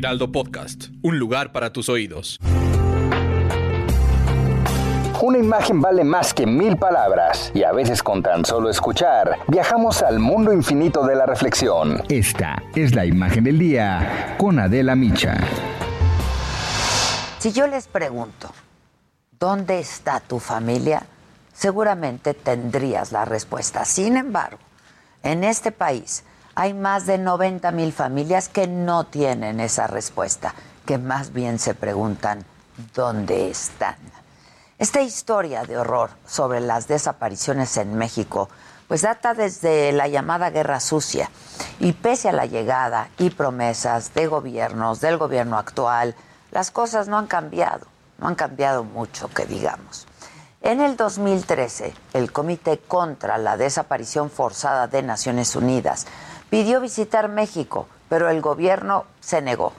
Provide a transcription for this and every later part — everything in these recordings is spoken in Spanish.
Heraldo Podcast, un lugar para tus oídos. Una imagen vale más que mil palabras y a veces con tan solo escuchar viajamos al mundo infinito de la reflexión. Esta es la imagen del día con Adela Micha. Si yo les pregunto, ¿dónde está tu familia? Seguramente tendrías la respuesta. Sin embargo, en este país hay más de 90 mil familias que no tienen esa respuesta, que más bien se preguntan, ¿dónde están? Esta historia de horror sobre las desapariciones en México pues data desde la llamada Guerra Sucia y pese a la llegada y promesas de gobiernos, del gobierno actual, las cosas no han cambiado, no han cambiado mucho que digamos. En el 2013, el Comité contra la Desaparición Forzada de Naciones Unidas pidió visitar México, pero el gobierno se negó.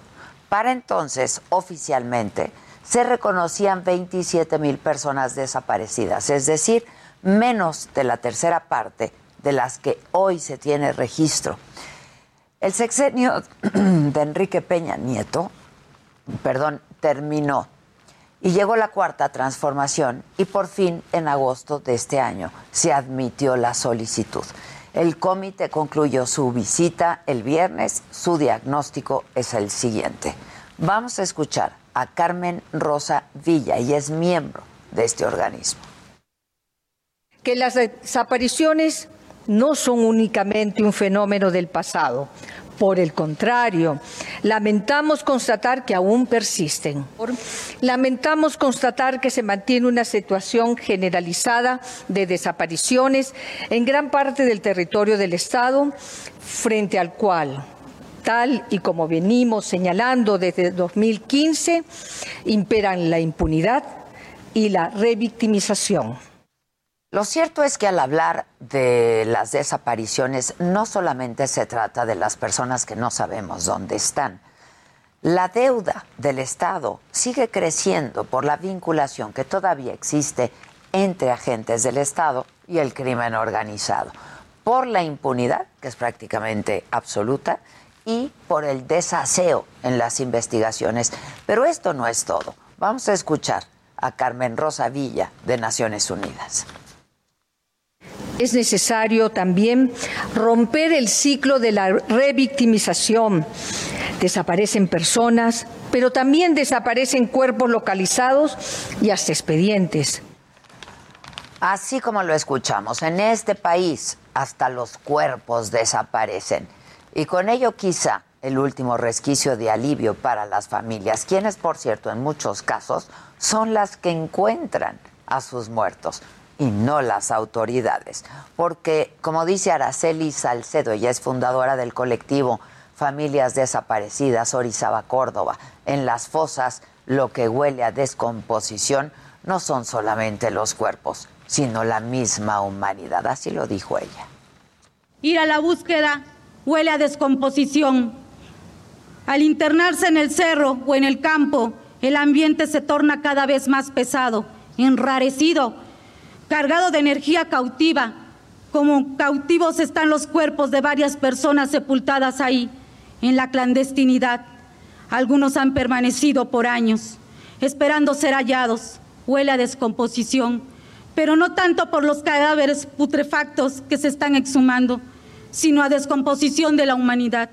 Para entonces, oficialmente, se reconocían 27 mil personas desaparecidas, es decir, menos de la tercera parte de las que hoy se tiene registro. El sexenio de Enrique Peña Nieto, perdón, terminó y llegó la cuarta transformación y por fin en agosto de este año se admitió la solicitud. El comité concluyó su visita el viernes, su diagnóstico es el siguiente. Vamos a escuchar a Carmen Rosa Villa y es miembro de este organismo. Que las desapariciones no son únicamente un fenómeno del pasado. Por el contrario, lamentamos constatar que aún persisten. Lamentamos constatar que se mantiene una situación generalizada de desapariciones en gran parte del territorio del Estado, frente al cual tal y como venimos señalando desde 2015, imperan la impunidad y la revictimización. Lo cierto es que al hablar de las desapariciones no solamente se trata de las personas que no sabemos dónde están. La deuda del Estado sigue creciendo por la vinculación que todavía existe entre agentes del Estado y el crimen organizado, por la impunidad, que es prácticamente absoluta, y por el desaseo en las investigaciones. Pero esto no es todo. Vamos a escuchar a Carmen Rosa Villa de Naciones Unidas. Es necesario también romper el ciclo de la revictimización. Desaparecen personas, pero también desaparecen cuerpos localizados y hasta expedientes. Así como lo escuchamos, en este país hasta los cuerpos desaparecen. Y con ello quizá el último resquicio de alivio para las familias, quienes por cierto en muchos casos son las que encuentran a sus muertos y no las autoridades. Porque, como dice Araceli Salcedo, ella es fundadora del colectivo Familias Desaparecidas Orizaba Córdoba, en las fosas lo que huele a descomposición no son solamente los cuerpos, sino la misma humanidad. Así lo dijo ella. Ir a la búsqueda huele a descomposición. Al internarse en el cerro o en el campo, el ambiente se torna cada vez más pesado, enrarecido, cargado de energía cautiva. Como cautivos están los cuerpos de varias personas sepultadas ahí, en la clandestinidad. Algunos han permanecido por años, esperando ser hallados. Huele a descomposición, pero no tanto por los cadáveres putrefactos que se están exhumando, sino a descomposición de la humanidad.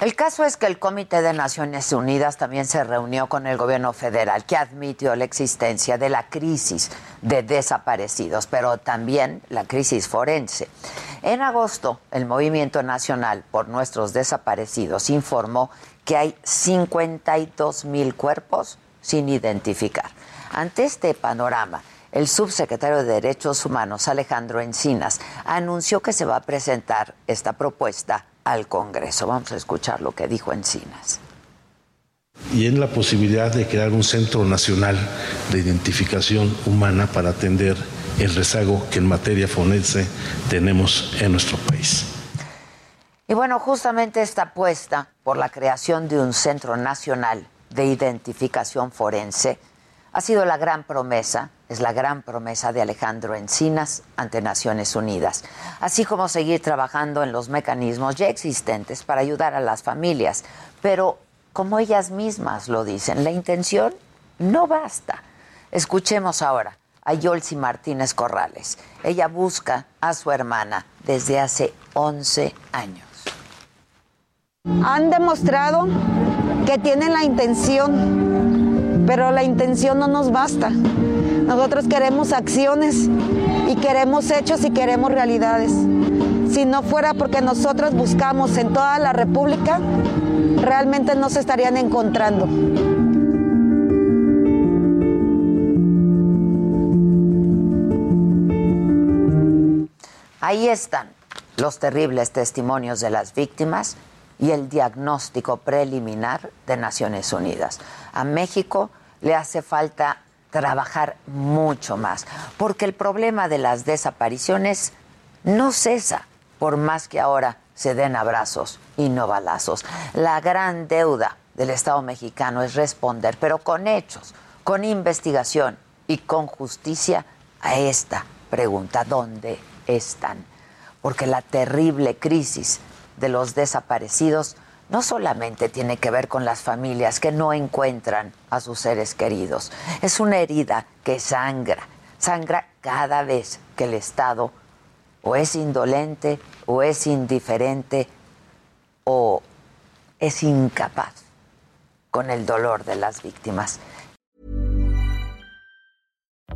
El caso es que el Comité de Naciones Unidas también se reunió con el gobierno federal, que admitió la existencia de la crisis de desaparecidos, pero también la crisis forense. En agosto, el Movimiento Nacional por Nuestros Desaparecidos informó que hay 52 mil cuerpos sin identificar. Ante este panorama, el subsecretario de Derechos Humanos, Alejandro Encinas, anunció que se va a presentar esta propuesta al Congreso. Vamos a escuchar lo que dijo Encinas. Y en la posibilidad de crear un centro nacional de identificación humana para atender el rezago que en materia forense tenemos en nuestro país. Y bueno, justamente esta apuesta por la creación de un centro nacional de identificación forense ha sido la gran promesa, es la gran promesa de Alejandro Encinas ante Naciones Unidas, así como seguir trabajando en los mecanismos ya existentes para ayudar a las familias. Pero como ellas mismas lo dicen, la intención no basta. Escuchemos ahora a Yolsi Martínez Corrales. Ella busca a su hermana desde hace 11 años. Han demostrado que tienen la intención, pero la intención no nos basta. Nosotros queremos acciones y queremos hechos y queremos realidades. Si no fuera porque nosotros buscamos en toda la República, realmente no se estarían encontrando. Ahí están los terribles testimonios de las víctimas y el diagnóstico preliminar de Naciones Unidas. A México le hace falta trabajar mucho más, porque el problema de las desapariciones no cesa, por más que ahora se den abrazos y no balazos. La gran deuda del Estado mexicano es responder, pero con hechos, con investigación y con justicia a esta pregunta, ¿dónde están? Porque la terrible crisis de los desaparecidos no solamente tiene que ver con las familias que no encuentran a sus seres queridos, es una herida que sangra, sangra cada vez que el Estado o es indolente o es indiferente o es incapaz con el dolor de las víctimas.